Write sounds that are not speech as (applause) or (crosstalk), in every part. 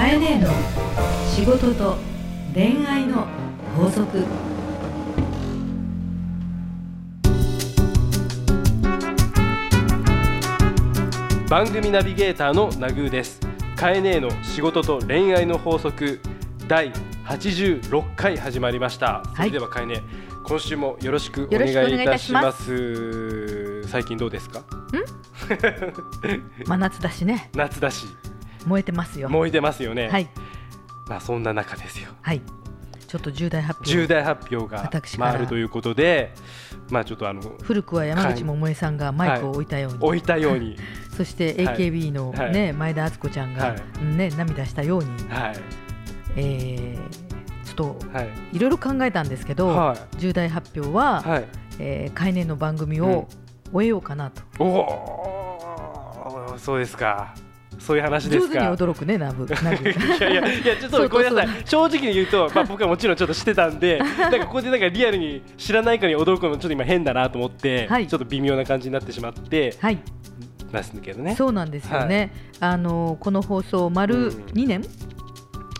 かえねえの仕事と恋愛の法則。番組ナビゲーターのナグーです。カエネーの仕事と恋愛の法則。第86回始まりました、い。それではカエネ今週もよろしくお願いいたします。最近どうですか？(laughs) 真夏だしね。夏だし燃えてますよ。燃えてますよね、はい。まあそんな中ですよ。はい。ちょっと重大発表重大発表が私から。回るということでまあちょっとあの古くは山口百恵さんがマイクを置いたように、置いたように。(laughs) そして AKB の、はい。ね前田敦子ちゃんが、はね、涙したように、はい。えー、ちょっとはい。いろいろ考えたんですけど、は重大発表は、いはい。えー、海年の番組を終えようかなと、おおそうですかそういう話ですか？驚くねナブ。いやいやいやちょっとごめんなさい。正直に言うと、まあ、僕はもちろんちょっとしてたんで (laughs) なんかここでなんかリアルに知らないかに驚くのちょっと今変だなと思って、はい。ちょっと微妙な感じになってしまってはい。なんですけどね。そうなんですよね、あのこの放送丸うん。2年、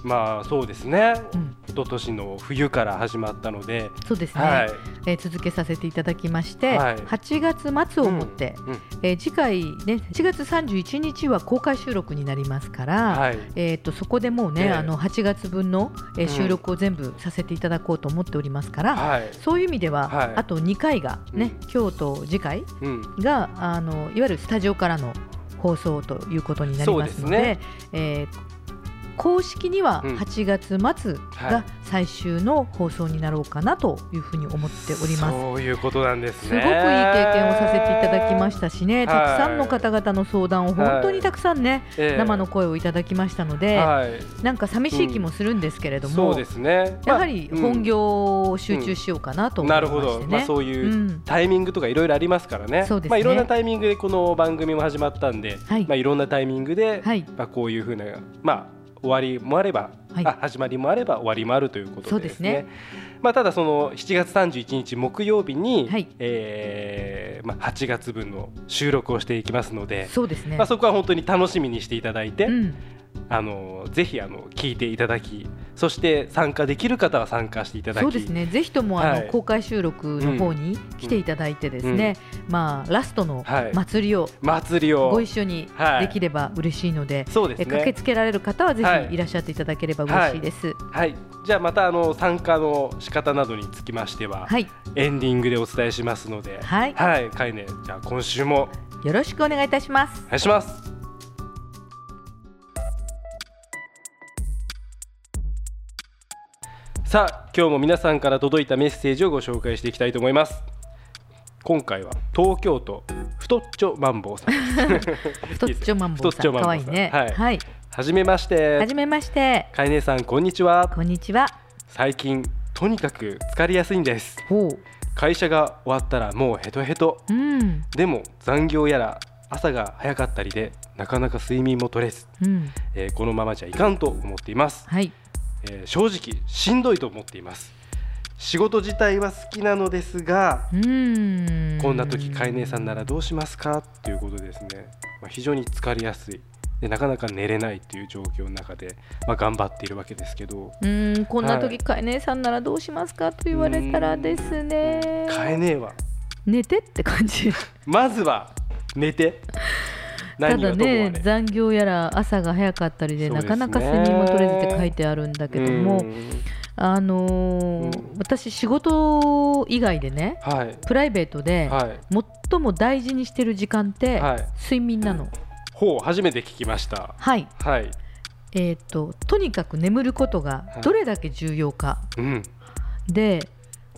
まあそうですね。うん。一昨年の冬から始まったので、そうですね、はい。えー続けさせていただきまして、はい。8月末をもって、うんうん。えー次回ね4月31日は公開収録になりますから、はい。えー、とそこでもうね、ええ。あの8月分の、えーうん。収録を全部させていただこうと思っておりますから、はい。そういう意味では、はい。あと2回がね、うん。今日と次回うん。があのいわゆるスタジオからの放送ということになりますのでね。えー公式にはうん。8月末はい。が最終の放送になろうかなというふうに思っております。そういうことなんですね。すごくいい経験をさせていただきましたしね、はい。たくさんの方々の相談を本当にたくさんね、ええ。生の声をいただきましたので、はい。なんか寂しい気もするんですけれども、そうですね。やはりまあ本業を集中しようかなと思いまなるほど。まあ、そういううん。タイミングとかいろいろありますからね、そうですね。まあ、いろんなタイミングでこの番組も始まったんで、はい。まあ、いろんなタイミングで、はい。まあ、こういうふうな、まあ、終わりもあれば、はい。あ始まりもあれば終わりもあるということでですね。まあ、ただその7月31日木曜日に、はい。えーまあ、8月分の収録をしていきますので、そうですね。まあ、そこは本当に楽しみにしていただいて、うん、あのぜひあの聞いていただきそして参加できる方は参加していただき。そうですね。ぜひともあの、はい。公開収録の方に来ていただいてですね、まあラストのはい。祭りを祭りを。ご一緒にはい。できれば嬉しいので、そうですえ駆けねつけられる方はぜはい。ひいらっしゃっていただければ嬉しいです。はい。じゃあまたあの参加の仕方などにつきましては、はい、エンディングでお伝えしますのではい。はい。かいねじゃあ今週もよろしくお願いいたします。お。願いします。さあ今日も皆さんから届いたメッセージをご紹介していきたいと思います。今回は東京都太っちょマンボウさん。太っちょマンボウさん、太っちょマンボウさん。可愛いね。はい。はい、はじめまして。はじめまして。かいねさんこんにちは。こんにちは。最近とにかく疲れやすいんです。会社が終わったらもうヘトヘト。うん、でも残業やら朝が早かったりでなかなか睡眠も取れず、うん、えーこのままじゃいかんと思っています、はい、えー正直しんどいと思っています。仕事自体は好きなのですがうん。こんな時飼い姉さんならどうしますか？ということでですね、まあ、非常に疲れやすいでなかなか寝れないという状況の中で、まあ、頑張っているわけですけど。うん、こんな時、はい。かえ姉さんならどうしますかと言われたらですね。飼い姉は。寝てって感じ。(laughs) まずは寝て。(laughs) た何だね残業やら朝が早かったりでね。なかなか睡眠も取れずって書いてあるんだけどもうん。あのーうん。私仕事以外でねはい。プライベートではい。最も大事にしてる時間ってはい。睡眠なのほう初めて聞きました。はい。はい。えー、ととにかく眠ることがどれだけ重要か。うん。で、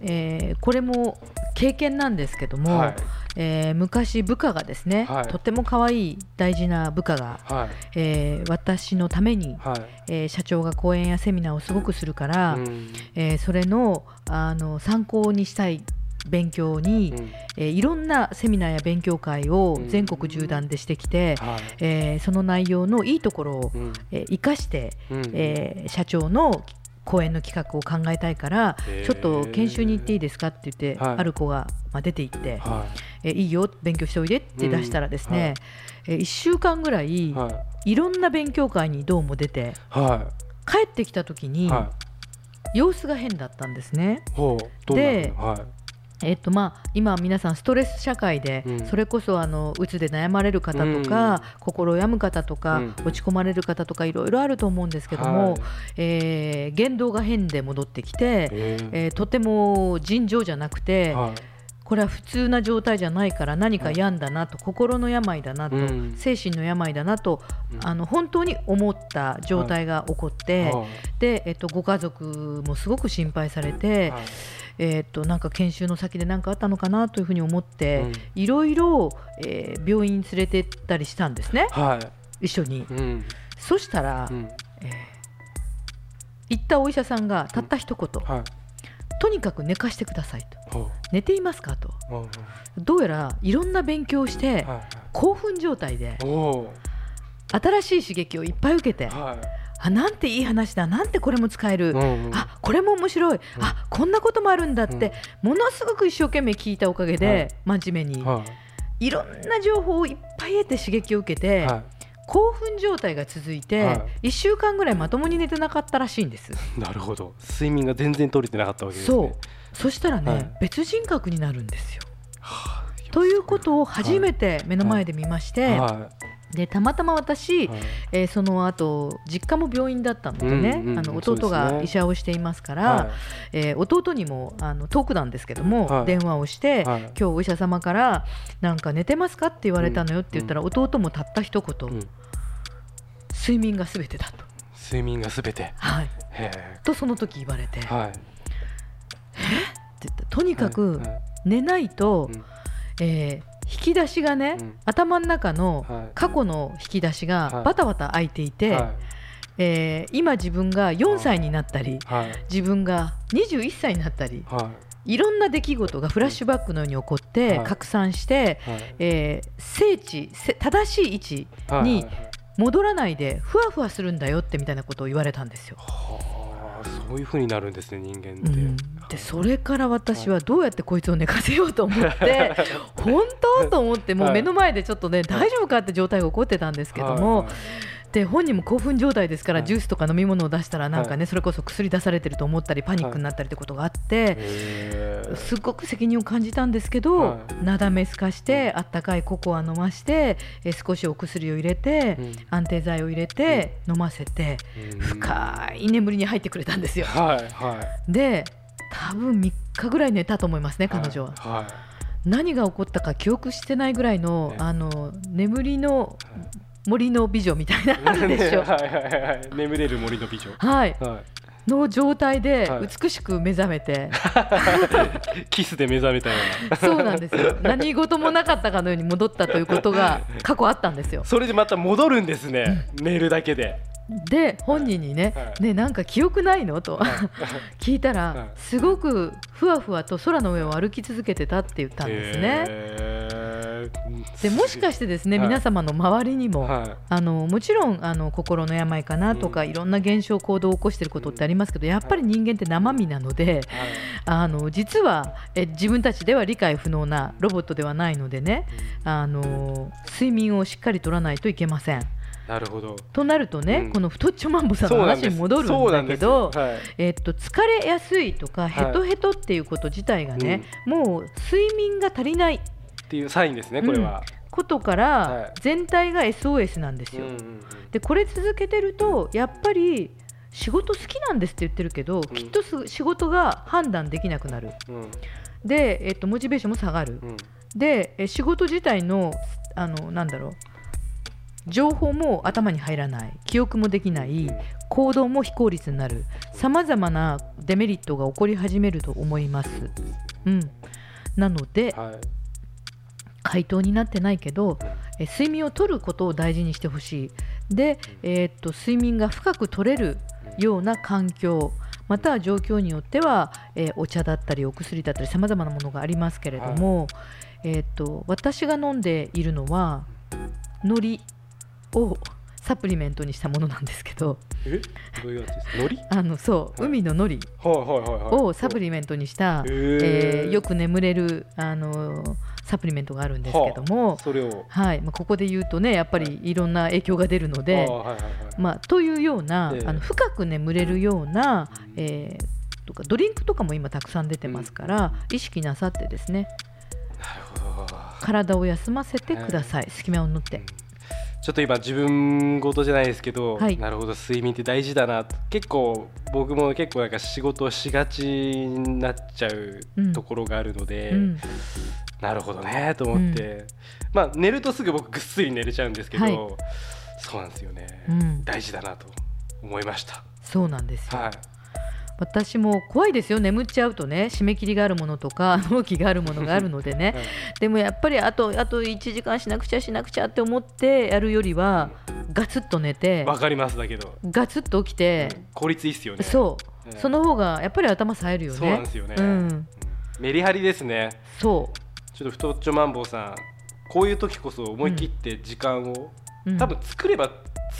えーこれも経験なんですけども、はい。えー昔部下がですね、はい。とっても可愛い大事な部下が、はい。えー私のために、はい。えー社長が講演やセミナーをすごくするから、うん。えーそれのあの参考にしたい勉強に、うん。えーいろんなセミナーや勉強会をうん。全国縦断でしてきて、はい。えーその内容のいいところを、うん。えー生かして、うん。えー社長の講演の企画を考えたいからちょっと研修に行っていいですかって言って、はい。ある子が、まあ、出て行って、はえいいよ勉強しておいでって出したらですね、え1週間ぐらいはい。いろんな勉強会にどうも出ては帰ってきた時いには様子が変だったんですね。でえっとまあ、今、皆さんストレス社会で、うん。それこそあのうつで悩まれる方とか、心を病む方とか、うん。落ち込まれる方とかいろいろあると思うんですけども、はい。えー言動が変で戻ってきて、えー。えーとても尋常じゃなくて、はいこれは普通な状態じゃないから何か病んだなと、心の病だなと、うん。精神の病だなと、うん。あの本当に思った状態が起こって、はい。で、えっと、ご家族もすごく心配されて、はい。えっとなんか研修の先で何かあったのかなというふうに思って、うん。いろいろ、えー病院に連れて行ったりしたんですね。はい。一緒に。うん。そしたら、うん。えー行ったお医者さんがたった一言、はい。とにかく寝かしてくださいと寝ていますかと。どうやらいろんな勉強をして、はい興奮状態で新しい刺激をいっぱい受けてはあなんていい話だなんてこれも使える、いうんうん。あこれも面白い、あこんなこともあるんだって、ものすごく一生懸命聞いたおかげで、はい。真面目に、はい。いろんな情報をいっぱい得て刺激を受けて、は興奮状態が続いて、は1週間ぐらいまともに寝てなかったらしいんです。いなるほど。睡眠が全然取れてなかったわけですね。そうそしたらね、はい。別人格になるんですよ。はあということを初めて目の前で見まして、はでたまたま私、いはい。えーその後実家も病院だったのでね、うんうんあの弟が医者をしていますから、はえー弟にもあの遠くなんですけども、はい。電話をして、はい。今日お医者様からなんか寝てますかって言われたのよって言ったら、弟もたった一言、いうん。睡眠がすべてだと、睡眠がすべて。はい、へとその時言われて、ってえはい言ってとにかく寝ないと、うん。えー引き出しがね、うん。頭の中のはい。過去の引き出しがはい。バタバタ開いていて、はい。えー今自分が4歳になったりはい。自分が21歳になったりはい。ろんな出来事がフラッシュバックのように起こってはい。拡散して、いはい。えー聖地せ正しい位置はい。に戻らないでふわふわするんだよってみたいなことを言われたんですよ。はあそういう風になるんですね人間って、うん、でそれから私はどうやってこいつを寝かせようと思って本当？と思ってもう目の前でちょっとね大丈夫かって状態が起こってたんですけども、で本人も興奮状態ですから、はい。ジュースとか飲み物を出したらなんかね、はそれこそ薬出されてると思ったりパニックになったりってことがあって、すごく責任を感じたんですけど、はなだめすかしてあったかいココア飲ましてえー少しお薬を入れて、うん。安定剤を入れて、飲ませてうん。深い眠りに入ってくれたんですよ。で多分3日ぐらい寝たと思いますね彼女は。は何が起こったか記憶してないぐらいのね。あの眠りの森の美女みたいな (laughs) あるいでしょ。はいはいはいはい。眠れる森の美女。はい、はの状態ではい美しく目覚めて、い (laughs) キスで目覚めたような。そうなんですよ。何事もなかったかのように戻ったということが (laughs) 過去あったんですよ。それでまた戻るんですね。寝るだけで。で本人にねは「い。ねなんか記憶ないの?」と。聞いたはい。らすごくふわふわと空の上を歩き続けてたって言ったんですね。でもしかしてですねはい。皆様の周りにもはい。あのもちろんあの心の病かなとか、うん。いろんな現象行動を起こしていることってありますけどやっぱり人間って生身なので、はい。あの実はえ自分たちでは理解不能なロボットではないのでねあの睡眠をしっかりとらないといけません。なるほど。となるとね、うん。この太っちょマンボさんの話に戻るんだけど、そうなんですえっと、疲れやすいとかい。ヘトヘトっていうこと自体がね、もう睡眠が足りないはいっていうサインですねこれは。ことかはらい。全体が SOS なんですよ。うんうんでこれ続けてるとやっぱり仕事好きなんですって言ってるけど、ん。きっとす仕事が判断できなくなる。うん。で、えっと、モチベーションも下がる、うん。でえ仕事自体のあのなんだろう情報も頭に入らない。記憶もできない。行動も非効率になる。さまざまなデメリットが起こり始めると思います。うん、なのではい回答になってないけどえ睡眠をとることを大事にしてほしい。で、えーっと睡眠が深く取れるような環境または状況によっては、えーお茶だったりお薬だったりさまざまなものがありますけれども、えーっと私が飲んでいるのは海苔をサプリメントにしたものなんですけどえ？どういうやつです海苔？(laughs) あのそう、はい。海の海苔はいはいはいはい。をサプリメントにした、えーよく眠れる、あのーサプリメントがあるんですけども、それを。はいまあ、ここで言うとねやっぱりい。ろんな影響が出るので、まあ、というような、ええ。あの深く眠れるような、えーとかドリンクとかも今たくさん出てますから、意識なさってですねなるほど。体を休ませてください、隙間を縫って。ちょっと今自分事じゃないですけど、はい。なるほど睡眠って大事だな結構僕も結構なんか仕事をしがちになっちゃううん。ところがあるので、うんなるほどねと思って、まあ寝るとすぐ僕ぐっすり寝れちゃうんですけど、はい。そうなんですよね、うん。大事だなと思いました。そうなんですよ、はい。私も怖いですよ。眠っちゃうとね締め切りがあるものとか (laughs) 納期があるものがあるのでね。はい。でもやっぱりあとあと1時間しなくちゃしなくちゃって思ってやるよりはガツッと寝てわかりますだけど、ガツッと起きて効率いいっすよね。そう。ええその方がやっぱり頭冴えるよね。そうなんですよね、うん。メリハリですね。そちょっと太っちょマンボウさんこういう時こそ思い切って時間を、う、うん。多分作れば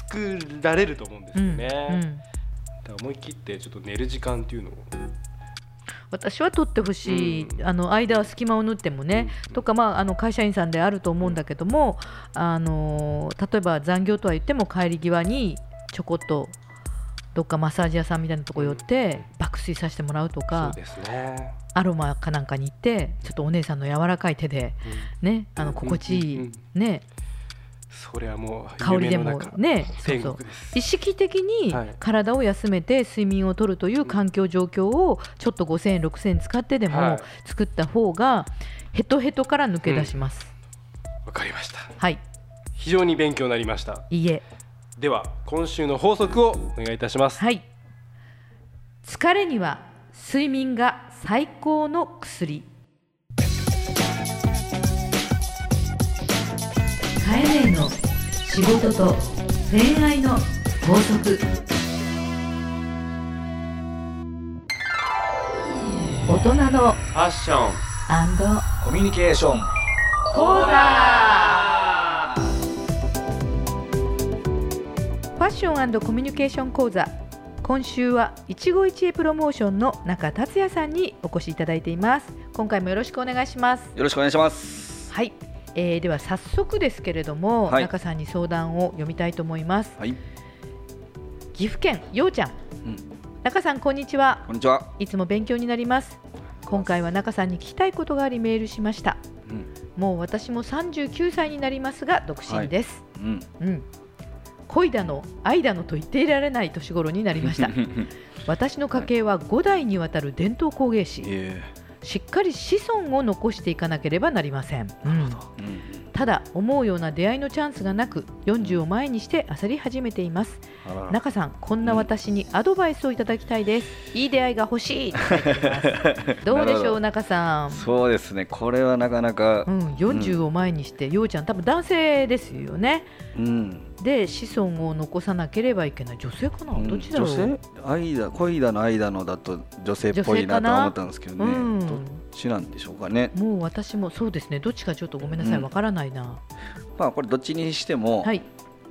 作られると思うんですよね、うんうん。だから思い切ってちょっと寝る時間っていうのを。私は取ってほしい、うん。あの間は隙間を縫ってもね、うん。とか、まあ、あの会社員さんであると思う。んだけども、あの例えば残業とは言っても帰り際にちょこっとどっかマッサージ屋さんみたいなとこ寄って爆睡させてもらうとそうかですね、アロマかなんかに行ってちょっとお姉さんの柔らかい手で、ね、あの心地いい、うんうんね、それはもう香りでもねそう天そう。意識的にはい。体を休めて睡眠をとるという環境状況をちょっと5000円6000円使ってではもい。作った方がヘトヘトから抜け出します、わかりました。はい。非常に勉強になりました。いいえでは今週の法則をお願いいたします。はい。疲れには睡眠が最高の薬。カエネの仕事と恋愛の法則。大人のファッションコミュニケーション。講座ァッションコミュニケーション講座。今週は一期一会プロモーションの中達也さんにお越しいただいています。今回もよろしくお願いします。よろしくお願いします。はい、えー、では早速ですけれども、はい。中さんに相談を読みたいと思います。はい、岐阜県ようちゃん。うん、中さんこんにちは。こんにちは。いつも勉強になります。今回は中さんに聞きたいことがありメールしました。うん。もう私も39歳になりますが独身です、うん。うん、恋だの愛だのと言っていられない年頃になりました。(laughs) 私の家系は5代にわたる伝統工芸士。えしっかり子孫を残していかなければなりません、うん。ただ思うような出会いのチャンスがなく40を前にして焦り始めています。中さんこんな私にアドバイスをいただきたいです。いい出会いが欲しい (laughs) どうでしょう中さん？そうですね。これはなかなか。うん、40を前にして、ようちゃん多分男性ですよね。うんで子孫を残さなければいけない。女性かな、うん。どっちだろう女性？愛だ恋だの愛だのだと女性っぽいなとは思ったんですけどね。うん。どっちなんでしょうかね。もう私もそうですね。どっちかちょっとごめんなさい。うん。わからないな、まあこれどっちにしてもはい。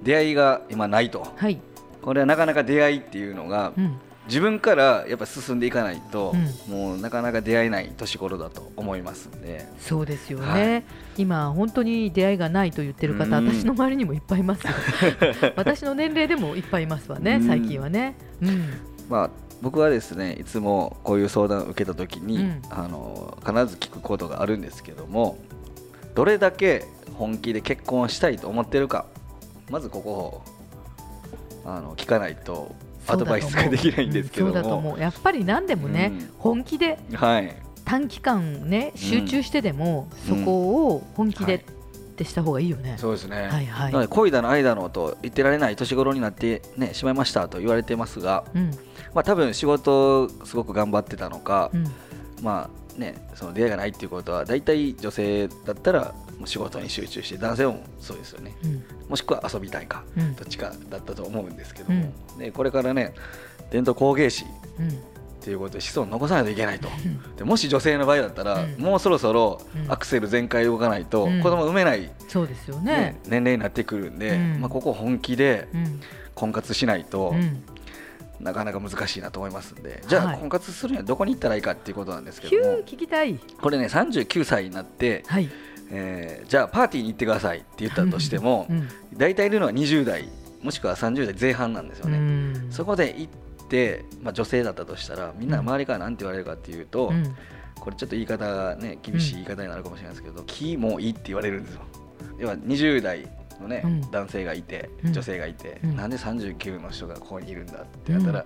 出会いが今ないと。はい、これはなかなか出会いっていうのがうん、自分からやっぱ進んでいかないとうもうなかなか出会えない年頃だと思いますんで。そうですよね、はい。今本当に出会いがないと言ってる方、うん。私の周りにもいっぱいいます。よ (laughs) 私の年齢でもいっぱいいますわね、うん。最近はね。うん。まあ僕はですねいつもこういう相談を受けた時に、うん。あの必ず聞くことがあるんですけどもどれだけ本気で結婚したいと思ってるかまずここをあの聞かないとアドバイスができないんですけどうんそうだとも、思う。やっぱり何でもね、うん。本気ではい。短期間ね集中してでも、そこを本気でってした方がいいよね、そうですね、はいはい。なので恋だの愛だのと言ってられない年頃になって、ね、しまいましたと言われてますが、うん。まあ、多分仕事すごく頑張ってたのか、うん。まあね、その出会いがないっていうことは大体女性だったら仕事に集中して男性もそうですよね。うん。もしくは遊びたいかうん。どっちかだったと思うんですけども、でこれからね伝統工芸士うん。っていうことで子孫を残さないといけないと。うん。でもし女性の場合だったら、うん。もうそろそろうん。アクセル全開で動かないとうん。子供産めない、そうですよね。ね。年齢になってくるんで、うん。まあ、ここ本気でうん。婚活しないと、うん。なかなか難しいなと思いますんで。じゃはい。あ婚活するにはどこに行ったらいいかっていうことなんですけども。聞きたい。これね39歳になって、はい。えーじゃあパーティーに行ってくださいって言ったとしてもうん。大体いるのは20代もしくは30代前半なんですよね。うん。そこで行って、まあ、女性だったとしたらみんな周りから何て言われるかっていうと、うん。これちょっと言い方がね厳しい言い方になるかもしれないですけど「気もいい」って言われるんですよ。要は20代のね、うん。男性がいてうん。女性がいて、うん。なんで39の人がここにいるんだってやったら、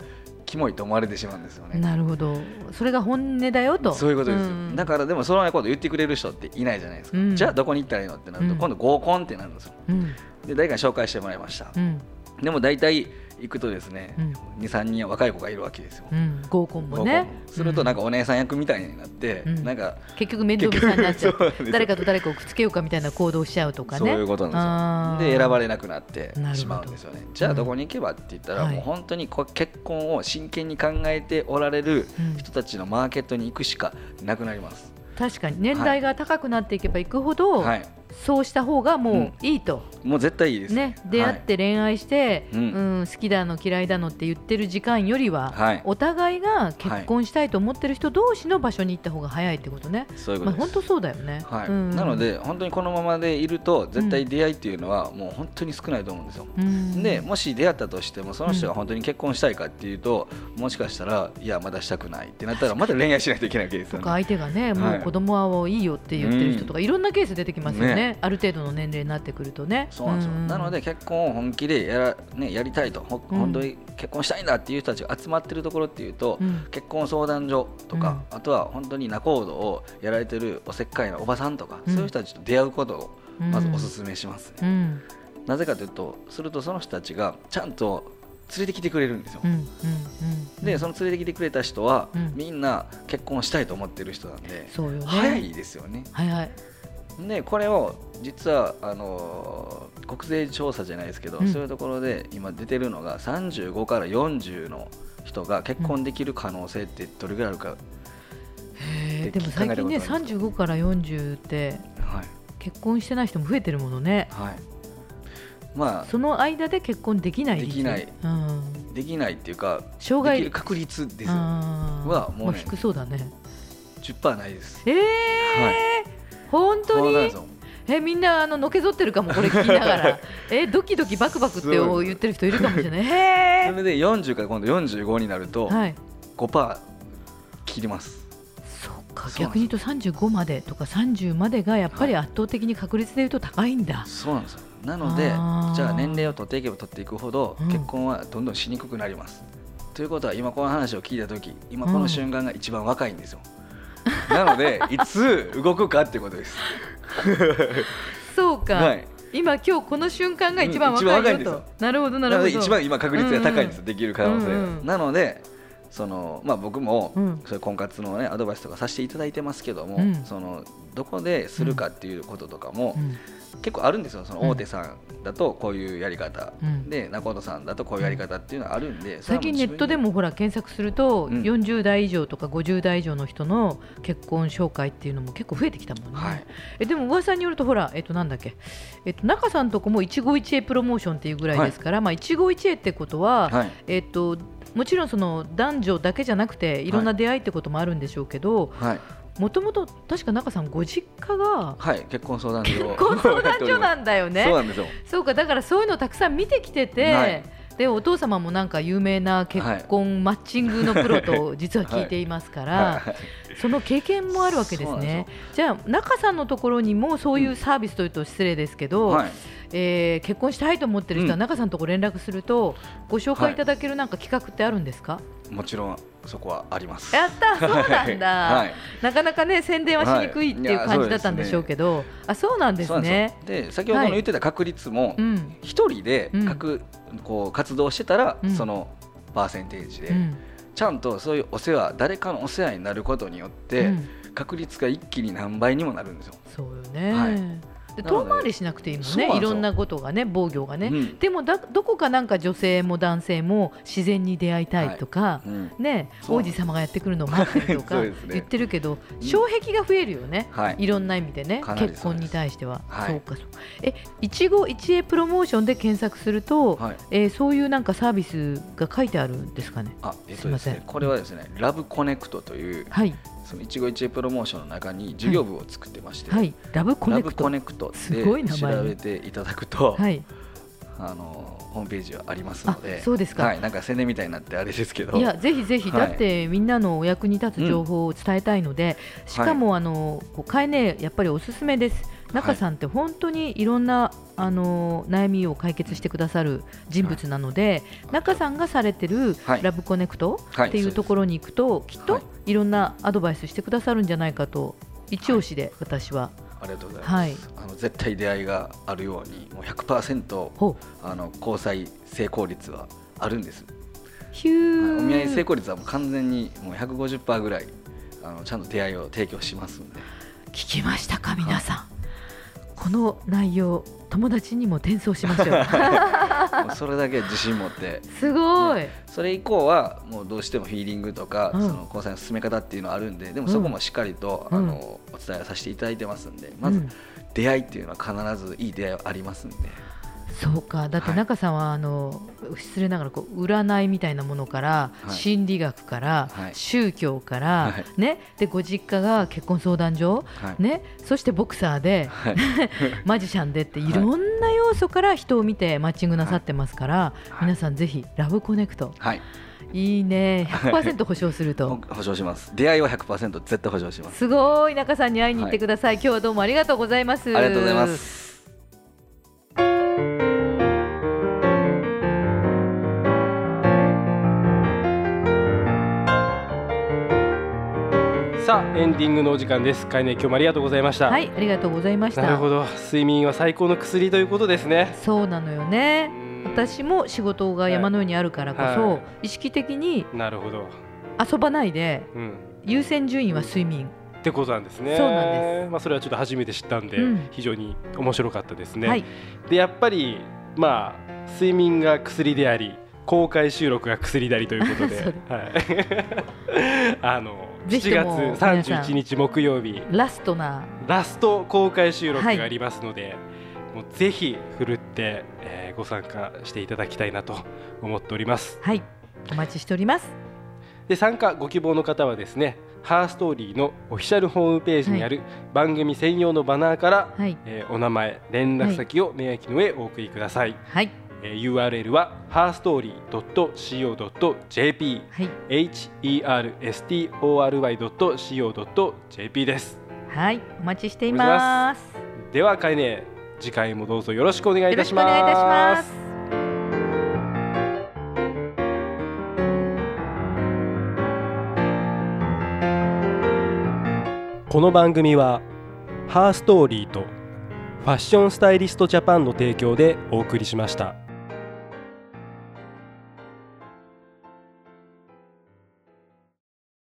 キモいと思われてしまうんですよね。なるほど。それが本音だよと。そういうことですよ、ん。だからでもそのこと言ってくれる人っていないじゃないですか、うん。じゃあどこに行ったらいいのってなると、うん。今度合コンってなるんですよ。うん。で誰かに紹介してもらいました、うん。でも大体行くとですね、うん。23人若い子がいるわけですよ、うん。合コンもね。するとなんかうお姉さん役みたいになって、うん。なんか結局面倒見さんになっちゃう。(laughs) 誰かと誰かをくっつけようかみたいな行動しちゃうとかね。そういうことなんですよ。で選ばれなくなってしまうんですよね。じゃあどこに行けばって言ったら、うんもう本当にこう結婚を真剣に考えておられるうん。人たちのマーケットに行くしかなくなります、確かに。年代が高くなっていけばいくほど、はいそうした方がもういいと、もう絶対いいです。ね、出会って恋愛して、ううんん好きだの嫌いだのって言ってる時間よりは、はい。お互いが結婚したいと思ってる人同士の場所に行った方が早いってことね、まあ、そういうことです、本当そうだよね、はい。うん。なので本当にこのままでいると絶対出会いっていうのはもう本当に少ないと思うんですよ、うん。でもし出会ったとしてもその人が本当に結婚したいかっていうと、もしかしたらいやまだしたくないってなったらまた恋愛しないといけないわけですよね。とか相手がね、もはい。う子供はいいよって言ってる人とか、いろんなケース出てきますよねねある程度の年齢になってくるとね。そうなんですよ、ん。なので結婚を本気でやら、ね、やりたいと、本当に結婚したいんだっていう人たちが集まってるところっていうと、うん。結婚相談所とか、あとは本当に仲人をやられてるおせっかいなおばさんとか、うん。そういう人たちと出会うことをまずお勧めしますね、うん。なぜかというとするとその人たちがちゃんと連れてきてくれるんですよ、でその連れてきてくれた人は、うん。みんな結婚したいと思ってる人なんで、早いですよね。はいはいでこれを実はあのー国税調査じゃないですけど、うん。そういうところで今出てるのが35から40の人が結婚できる可能性ってどれぐらいあるか、へー。でも最近ね考えたことあります35から40ってはい。結婚してない人も増えてるものね。はい、まあその間で結婚できない率できない。うん、できないっていうか障害。できる確率ですはもうね低そうだね。10%ないです。えー本当に？えみんなあののけぞってるかもこれ聞きながら。(laughs) えドキドキバクバクって言ってる人いるかもしれない。(laughs) へそれで40から今度45になるとえはい。5%切ります、逆に言うと35までとか30までがやっぱり圧倒的に確率で言うと高いんだ、そうなんですよ。なのでじゃあ年齢を取っていけば取っていくほどうん。結婚はどんどんしにくくなります、ということは今この話を聞いた時今この瞬間が一番若いんですよ、なのでいつ動くかってことです。そうか、はい。今今日この瞬間が一番若いよと、若いんですよ。なるほどなるほど。一番今確率が高いんです、うん。できる可能性が、うんうん。なのでそのまあ、僕も、うん。そういう婚活の、ね、アドバイスとかさせていただいてますけども、うん。そのどこでするかっていうこととかも、うん。結構あるんですよその大手さんだとこういうやり方、うん。で中本さんだとこういうやり方っていうのはあるんで、最近ネットでもほら検索すると、うん。40代以上とか50代以上の人の結婚紹介っていうのも結構増えてきたもんね、はい。えでも噂によるとほらえっとなんだっけ。えっと中さんとこも一期一会プロモーションっていうぐらいですから、まあ一期一会ってことは、はい。えっともちろんその男女だけじゃなくてい。ろんな出会いってこともあるんでしょうけどはい。もともと確か中さんご実家がはい、結婚相談所。結婚相談所なんだよ (laughs) そうねなんですよ。そうかだからそういうのたくさん見てきてて、はい。でお父様もなんか有名な結婚マッチングのプロと (laughs) 実は聞いていますから、はい。その経験もあるわけですね。で。じゃあ中さんのところにもそういうサービスというと失礼ですけど、はいえー結婚したいと思ってる人はうん。中さんのところ連絡すると、ご紹介い。ただけるなんか企画ってあるんですか？もちろんそこはあります。やった (laughs) そうなんだ、はい。なかなかね宣伝はしにくいっていうはい感じだったんでしょうけど、あそうなんですそうなんね。ですよ。で先ほどの言ってた確率もうん。一人で各、こう活動してたら、うんそのパーセンテージで、うんちゃんとそういうお世話誰かのお世話になることによって、うん確率が一気に何倍にもなるんですよ。そうよね。はい遠回りしなくていいもんねいろんなことがね防御がね、うん。でもだどこかなんか女性も男性も自然に出会いたいとか、うん。ね王子様がやってくるのを待ってるとか (laughs) 言ってるけど、うん障壁が増えるよね、はい。いろんな意味でねかなり結婚に対しては、はい。そうかそうえ一期一会プロモーションで検索すると、はい。えーそういうなんかサービスが書いてあるんですかね？あえっすいません。これはですねラブコネクトというはいその一期一会プロモーションの中に事業部を作ってまして、はい。ラブコネクト。コネクトすごい名前。ね、で調べていただくと、はい。あのホームページはありますのであそうですか。はい、なんか宣伝みたいになってあれですけど。いやぜひぜひ、はい。だってみんなのお役に立つ情報を伝えたいので、しかも、あのこう買いねやっぱりおすすめです中さんって本当にいろんなあの悩みを解決してくださる人物なので、中さんがされてるはい。ラブコネクトはい。っていうところに行くと、きっとはい。いろんなアドバイスしてくださるんじゃないかと一押しで私は、ありがとうございます、はい。あの絶対出会いがあるようにもう100%ほう。あの交際成功率はあるんです、ヒュはい。お見合い成ー功率はもう完全にもう150%ぐらいあのちゃんと出会いを提供しますんで。聞きましたか皆さん、この内容友達にも転送しましょう。(laughs) それだけ自信持って。すごい、それ以降はもうどうしてもフィーリングとか、うん。その交際の進め方っていうのはあるんででもそこもしっかりと、うん。あのお伝えさせていただいてますんでまずうん。出会いっていうのは必ずいい出会いはありますんで、そうか。だってはい。中さんはあの失礼ながらこう占いみたいなものから、はい。心理学から、はい。宗教から、はい。ね、でご実家が結婚相談所、はい。ね、そしてボクサーではい。(laughs) マジシャンでってはい。いろんな要素から人を見てマッチングなさってますから、はい。皆さんぜひラブコネクト。はい、いいね。100%保証すると。(laughs) 保証します。出会いは100%絶対保証します。すごい。中さんに会いに行ってください、今日はどうもありがとうございます。ありがとうございますさあエンディングのお時間です。かいね今日もありがとうございました、はいありがとうございました。なるほど。睡眠は最高の薬ということですね。そうなのよね。私も仕事が山のようにあるからこそ、はい。意識的になるほど、遊ばないでうん、優先順位は睡眠、ってことなんですね。そうなんです。まあそれはちょっと初めて知ったんで、うん。非常に面白かったですね、はい。でやっぱりまあ睡眠が薬であり公開収録が薬でありということで。(laughs) はい、(laughs) あの7ぜひとも月31日木曜日。ラストなラスト公開収録はいがありますので、もうぜひふるって、えーご参加していただきたいなと思っております。はい。お待ちしております。で参加ご希望の方はですねハーストーリーのオフィシャルホームページにある番組専用のバナーから、はい。えーお名前連絡先を明記の上お送りください、はい。えー URL は herstory.co.jp はい。herstory.co.jp です。はいお待ちしています。ではかえね次回もどうぞよろしくお願いいよろしくおたします願いいたします。この番組はハーストーリーとファッションスタイリストジャパンの提供でお送りしました。